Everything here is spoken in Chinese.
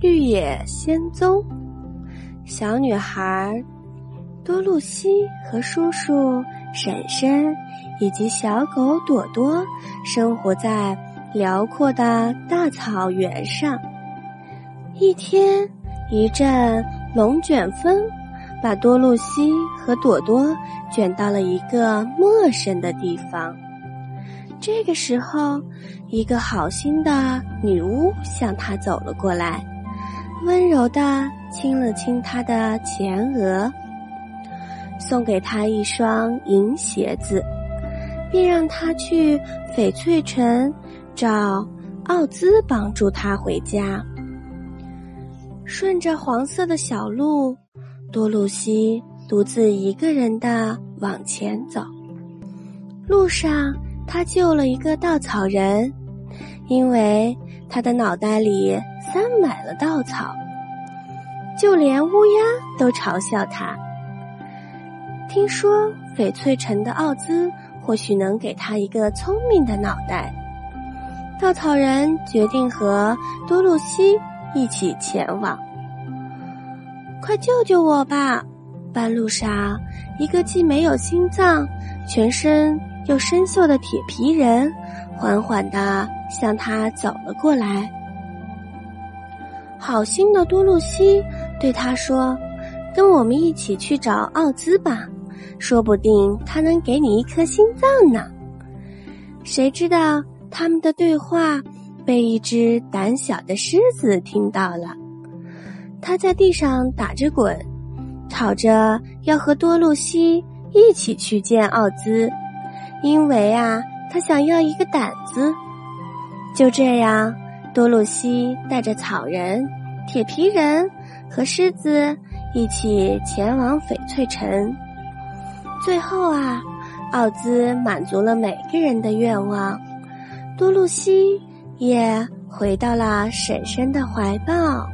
绿野仙踪。小女孩多露西和叔叔、婶婶以及小狗朵朵生活在辽阔的大草原上。一天，一阵龙卷风把多露西和朵朵卷到了一个陌生的地方。这个时候，一个好心的女巫向他走了过来，温柔的亲了亲他的前额，送给他一双银鞋子，并让他去翡翠城找奥兹帮助他回家。顺着黄色的小路，多露西独自一个人的往前走，路上。他救了一个稻草人，因为他的脑袋里塞满了稻草，就连乌鸦都嘲笑他。听说翡翠城的奥兹或许能给他一个聪明的脑袋，稻草人决定和多露西一起前往。快救救我吧！半路上，一个既没有心脏，全身……又生锈的铁皮人缓缓地向他走了过来。好心的多露西对他说：“跟我们一起去找奥兹吧，说不定他能给你一颗心脏呢。”谁知道他们的对话被一只胆小的狮子听到了，他在地上打着滚，吵着要和多露西一起去见奥兹。因为啊，他想要一个胆子。就这样，多露西带着草人、铁皮人和狮子一起前往翡翠城。最后啊，奥兹满足了每个人的愿望，多露西也回到了婶婶的怀抱。